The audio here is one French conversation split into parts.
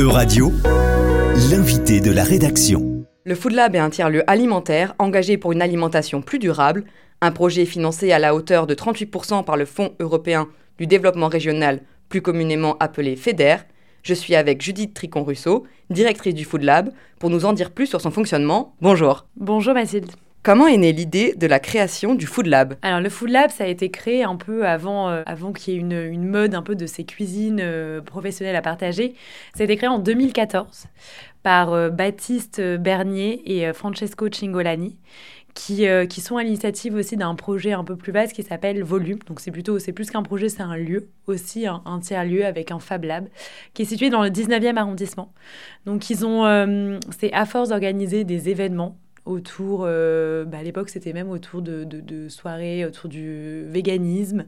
E-Radio, l'invité de la rédaction. Le Food Lab est un tiers-lieu alimentaire engagé pour une alimentation plus durable, un projet financé à la hauteur de 38% par le Fonds européen du développement régional, plus communément appelé FEDER. Je suis avec Judith Tricon-Rousseau, directrice du Food Lab, pour nous en dire plus sur son fonctionnement. Bonjour. Bonjour Mathilde. Comment est née l'idée de la création du Food Lab? Alors le Food Lab, ça a été créé un peu avant, euh, avant qu'il y ait une, une, mode un peu de ces cuisines euh, professionnelles à partager. Ça a été créé en 2014 par euh, Baptiste Bernier et Francesco Cingolani. Qui, qui sont à l'initiative aussi d'un projet un peu plus vaste qui s'appelle Volume. Donc c'est plutôt, c'est plus qu'un projet, c'est un lieu aussi, un, un tiers-lieu avec un Fab Lab qui est situé dans le 19e arrondissement. Donc ils ont, c'est à force d'organiser des événements autour, euh, bah à l'époque c'était même autour de, de, soirées, autour du véganisme,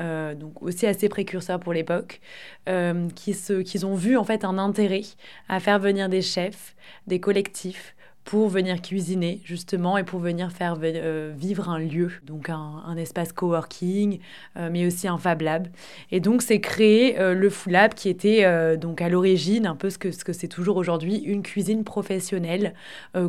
euh, donc aussi assez précurseur pour l'époque, euh, qui, qui ont vu en fait un intérêt à faire venir des chefs, des collectifs, pour venir cuisiner justement et pour venir faire euh, vivre un lieu, donc un, espace coworking, euh, mais aussi un Fab Lab. Et donc c'est créé euh, le Food Lab qui était donc à l'origine un peu ce que ce que c'est toujours aujourd'hui une cuisine professionnelle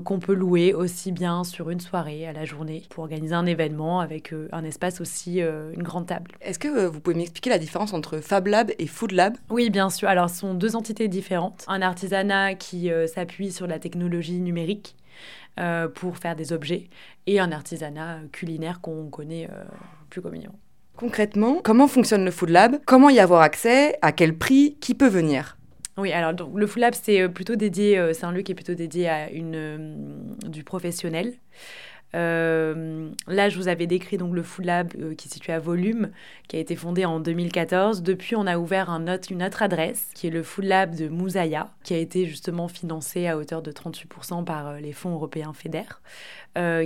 qu'on peut louer aussi bien sur une soirée à la journée pour organiser un événement avec un espace aussi une grande table. Est-ce que vous pouvez m'expliquer la différence entre Fab Lab et Food Lab? Oui, bien sûr. Alors ce sont deux entités différentes. Un artisanat qui s'appuie sur la technologie numérique euh, pour faire des objets et un artisanat culinaire qu'on connaît euh, plus communément. Concrètement, comment fonctionne le Food Lab? Comment y avoir accès? À quel prix? Qui peut venir? Oui, alors donc, le Food Lab, c'est euh, plutôt dédié, c'est un lieu qui est plutôt dédié à une, du professionnel. Euh, là, je vous avais décrit donc le Food Lab euh, qui est situé à Volume, qui a été fondé en 2014. Depuis, on a ouvert une autre adresse, qui est le Food Lab de Mousaya, qui a été justement financé à hauteur de 38% par euh, les fonds européens FEDER,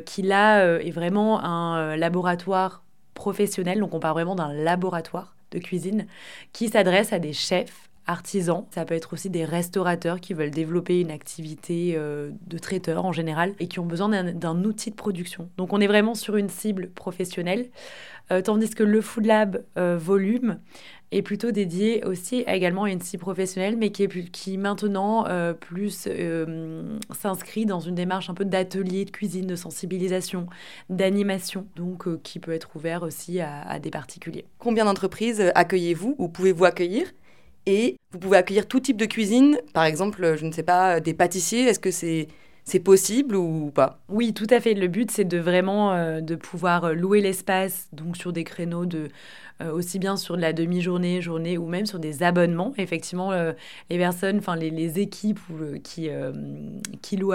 qui là est vraiment un laboratoire professionnel, donc on parle vraiment d'un laboratoire de cuisine, qui s'adresse à des chefs artisans. Ça peut être aussi des restaurateurs qui veulent développer une activité euh, de traiteur en général et qui ont besoin d'un outil de production. Donc on est vraiment sur une cible professionnelle, euh, tandis que le Food Lab euh, Volume est plutôt dédié aussi également à une cible professionnelle, mais qui, maintenant plus s'inscrit dans une démarche un peu d'atelier de cuisine, de sensibilisation, d'animation, donc qui peut être ouvert aussi à, à des particuliers. Combien d'entreprises accueillez-vous ou pouvez-vous accueillir? Et vous pouvez accueillir tout type de cuisine, par exemple, je ne sais pas, des pâtissiers. Est-ce que c'est c'est possible ou pas? Oui, tout à fait. Le but, c'est de vraiment euh, de pouvoir louer l'espace, donc sur des créneaux de euh, aussi bien sur de la demi-journée, journée ou même sur des abonnements. Effectivement, euh, les personnes, enfin les, équipes qui, qui louent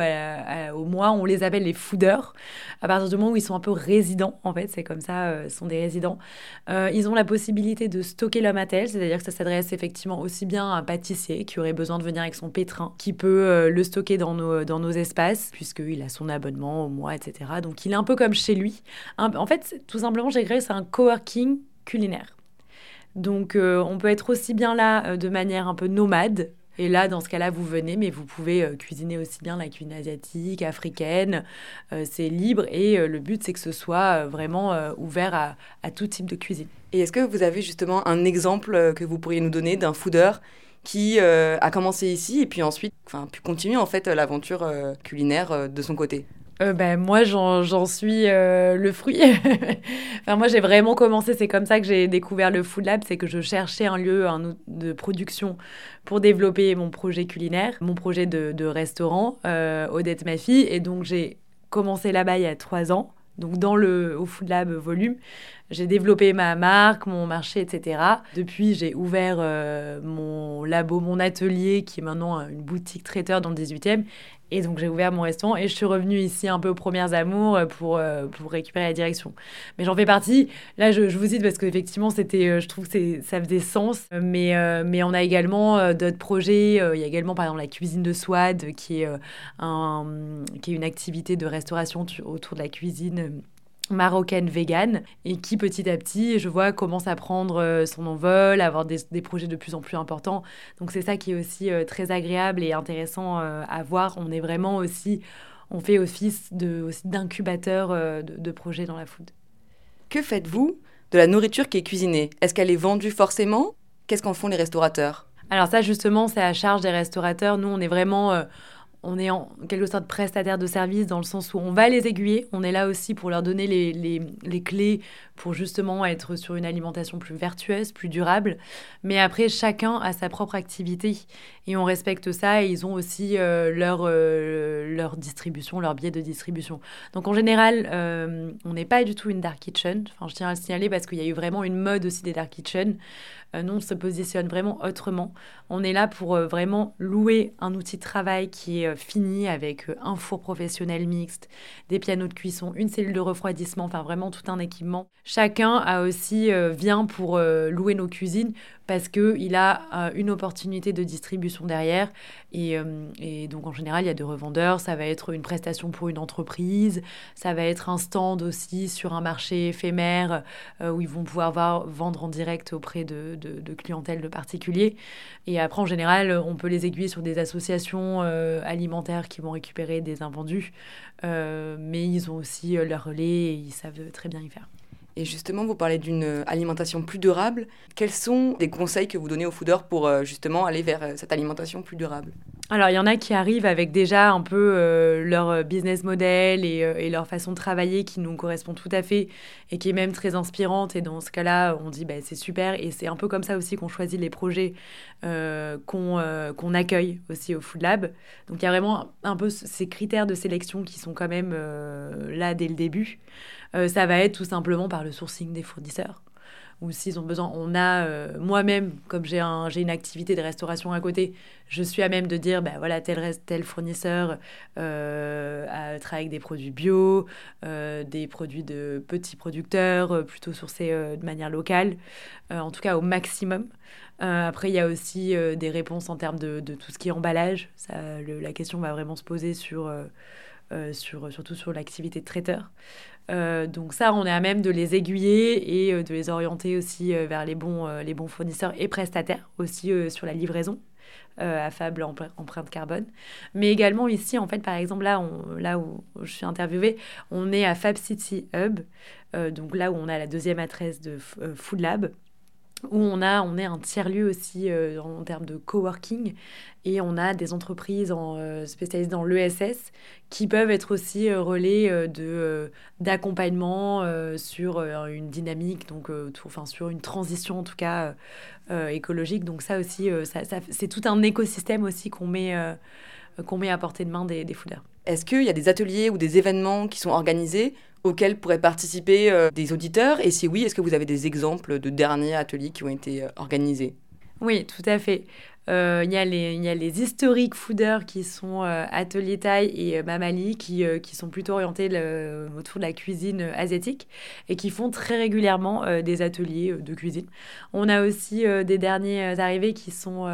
au mois, on les appelle les fooders. À partir du moment où ils sont un peu résidents, en fait, c'est comme ça, sont des résidents. ils ont la possibilité de stocker leur matériel, c'est-à-dire que ça s'adresse effectivement aussi bien à un pâtissier qui aurait besoin de venir avec son pétrin, qui peut le stocker dans nos, dans nos espaces puisqu'il a son abonnement au mois, etc. Donc il est un peu comme chez lui. en fait, tout simplement, j'ai créé, c'est un coworking culinaire. Donc euh, on peut être aussi bien là euh, de manière un peu nomade. Et là, dans ce cas-là, vous venez, mais vous pouvez euh, cuisiner aussi bien la cuisine asiatique, africaine. c'est libre et le but, c'est que ce soit vraiment ouvert à, à tout type de cuisine. Et est-ce que vous avez justement un exemple que vous pourriez nous donner d'un foodeur qui euh, a commencé ici et puis ensuite enfin, pu continuer en fait l'aventure euh, culinaire euh, de son côté ben, moi, j'en suis le fruit. enfin, moi, j'ai vraiment commencé, c'est comme ça que j'ai découvert le Food Lab, c'est que je cherchais un lieu un, de production pour développer mon projet culinaire, mon projet de, restaurant, Odette ma fille. Et donc, j'ai commencé là-bas il y a trois ans donc dans le au Food Lab volume, j'ai développé ma marque, mon marché, etc. Depuis, j'ai ouvert euh, mon labo, mon atelier, qui est maintenant une boutique traiteur dans le 18e. Et donc, j'ai ouvert mon restaurant et je suis revenue ici un peu aux premières amours pour, euh, pour récupérer la direction. Mais j'en fais partie. Là, je, vous cite parce qu'effectivement, c'était, euh, je trouve que ça faisait sens. Mais, mais on a également d'autres projets. Il y a également, par exemple, la cuisine de Swad, qui est, un, qui est une activité de restauration autour de la cuisine marocaine végane et qui petit à petit, je vois, commence à prendre euh, son envol, à avoir des, projets de plus en plus importants. Donc c'est ça qui est aussi euh, très agréable et intéressant euh, à voir. On est vraiment aussi, on fait office de, aussi d'incubateur de, de projets dans la food. Que faites-vous de la nourriture qui est cuisinée? Est-ce qu'elle est vendue forcément? Qu'est-ce qu'en font les restaurateurs? Alors ça, justement, c'est à charge des restaurateurs. Nous, on est vraiment on est en quelque sorte prestataire de service dans le sens où on va les aiguiller. On est là aussi pour leur donner les, les, clés pour justement être sur une alimentation plus vertueuse, plus durable. Mais après, chacun a sa propre activité et on respecte ça et ils ont aussi euh, leur, euh, leur distribution, leur biais de distribution. Donc en général, euh, on n'est pas du tout une dark kitchen. Enfin, je tiens à le signaler parce qu'il y a eu vraiment une mode aussi des dark kitchen. nous, on se positionne vraiment autrement. On est là pour vraiment louer un outil de travail qui est fini avec un four professionnel mixte, des pianos de cuisson, une cellule de refroidissement, enfin vraiment tout un équipement. Chacun a aussi vient pour louer nos cuisines parce qu'il a euh, une opportunité de distribution derrière. Euh, et, donc en général, il y a des revendeurs, ça va être une prestation pour une entreprise, ça va être un stand aussi sur un marché éphémère euh, où ils vont pouvoir vendre en direct auprès de, de, clientèle de particuliers. Et après, en général, on peut les aiguiller sur des associations alimentaires qui vont récupérer des invendus, mais ils ont aussi leur relais et ils savent très bien y faire. Et justement, vous parlez d'une alimentation plus durable. Quels sont des conseils que vous donnez aux fooders pour euh, justement aller vers euh, cette alimentation plus durable? Alors, il y en a qui arrivent avec déjà un peu euh, leur business model et, leur façon de travailler qui nous correspond tout à fait et qui est même très inspirante. Et dans ce cas-là, on dit bah, c'est super. Et c'est un peu comme ça aussi qu'on choisit les projets qu'on accueille aussi au Food Lab. Donc, il y a vraiment un peu ces critères de sélection qui sont quand même là dès le début. Euh, ça va être tout simplement par le sourcing des fournisseurs. Ou s'ils ont besoin, on a euh, moi-même, comme j'ai un, une activité de restauration à côté, je suis à même de dire, ben voilà, tel, tel fournisseur euh, travaille avec des produits bio, des produits de petits producteurs, plutôt sourcés de manière locale, en tout cas au maximum. après, il y a aussi des réponses en termes de, de, tout ce qui est emballage. La question va vraiment se poser sur, sur surtout sur l'activité de traiteur. Euh, donc ça, on est à même de les aiguiller et euh, de les orienter aussi euh, vers les bons, les bons fournisseurs et prestataires, aussi sur la livraison. à faible empreinte carbone. Mais également ici, en fait, par exemple, là, là où je suis interviewée, on est à Fab City Hub, donc là où on a la deuxième adresse de Food Lab où on, a, on est un tiers-lieu aussi euh, en termes de coworking et on a des entreprises en, euh, spécialisées dans l'ESS qui peuvent être aussi euh, relais d'accompagnement sur une dynamique, donc enfin, sur une transition en tout cas écologique. Donc ça aussi, ça, c'est tout un écosystème aussi qu'on met, qu'on met à portée de main des, des. Est-ce qu'il y a des ateliers ou des événements qui sont organisés auxquels pourraient participer euh, des auditeurs? Et si oui, est-ce que vous avez des exemples de derniers ateliers qui ont été euh, organisés? Oui, tout à fait. Euh, il y, a les, y a les historiques fooders qui sont Atelier Taille et Mamali qui, qui sont plutôt orientés autour de la cuisine asiatique et qui font très régulièrement des ateliers de cuisine. On a aussi des derniers arrivés qui sont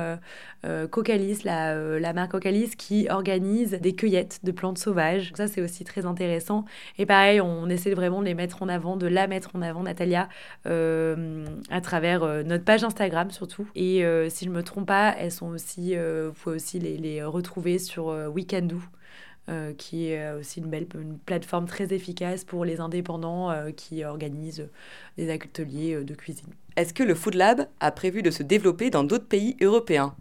euh, Cocalis, la, euh, la, marque Cocalis, qui organise des cueillettes de plantes sauvages. Ça, c'est aussi très intéressant. Et pareil, on essaie vraiment de les mettre en avant, de la mettre en avant, Natalia, euh, à travers notre page Instagram surtout. Et si je ne me trompe pas, elles sont aussi, vous pouvez aussi les, retrouver sur Weekendoo. qui est aussi une belle une plateforme très efficace pour les indépendants qui organisent des ateliers de cuisine. Est-ce que le Food Lab a prévu de se développer dans d'autres pays européens?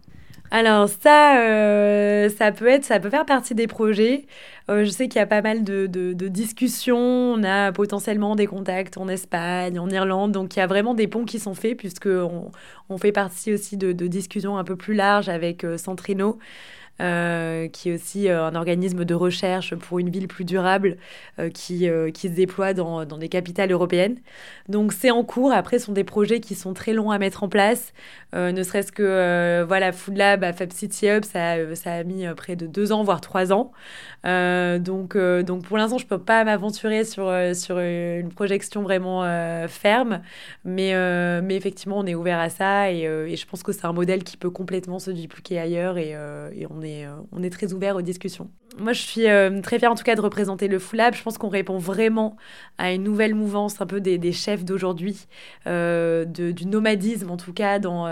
Alors ça, euh, ça peut être, ça peut faire partie des projets. Euh, je sais qu'il y a pas mal de, discussions. On a potentiellement des contacts en Espagne, en Irlande. Donc il y a vraiment des ponts qui sont faits puisque on, fait partie aussi de, discussions un peu plus larges avec euh, Centrino. Euh, qui est aussi euh, un organisme de recherche pour une ville plus durable euh, qui, qui se déploie dans, dans des capitales européennes. Donc c'est en cours. Après, ce sont des projets qui sont très longs à mettre en place. ne serait-ce que voilà, Food Lab à Fab City Hub, ça, ça a mis près de deux ans, voire trois ans. donc, donc pour l'instant, je ne peux pas m'aventurer sur, sur une projection vraiment ferme. Mais, mais effectivement, on est ouvert à ça et, et je pense que c'est un modèle qui peut complètement se dupliquer ailleurs et, et on est euh, on est très ouvert aux discussions. Moi, je suis euh, très fière en tout cas de représenter le Full Lab. Je pense qu'on répond vraiment à une nouvelle mouvance un peu des, chefs d'aujourd'hui, euh, du nomadisme en tout cas dans,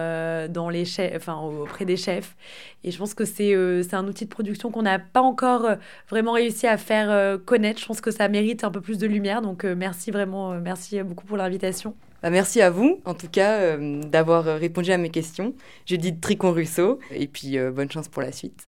dans les chefs, enfin, auprès des chefs. Et je pense que c'est un outil de production qu'on n'a pas encore vraiment réussi à faire connaître. Je pense que ça mérite un peu plus de lumière. Donc merci vraiment, merci beaucoup pour l'invitation. Bah, merci à vous, en tout cas, euh, d'avoir répondu à mes questions. Je dis Tricon Russo, et puis euh, bonne chance pour la suite.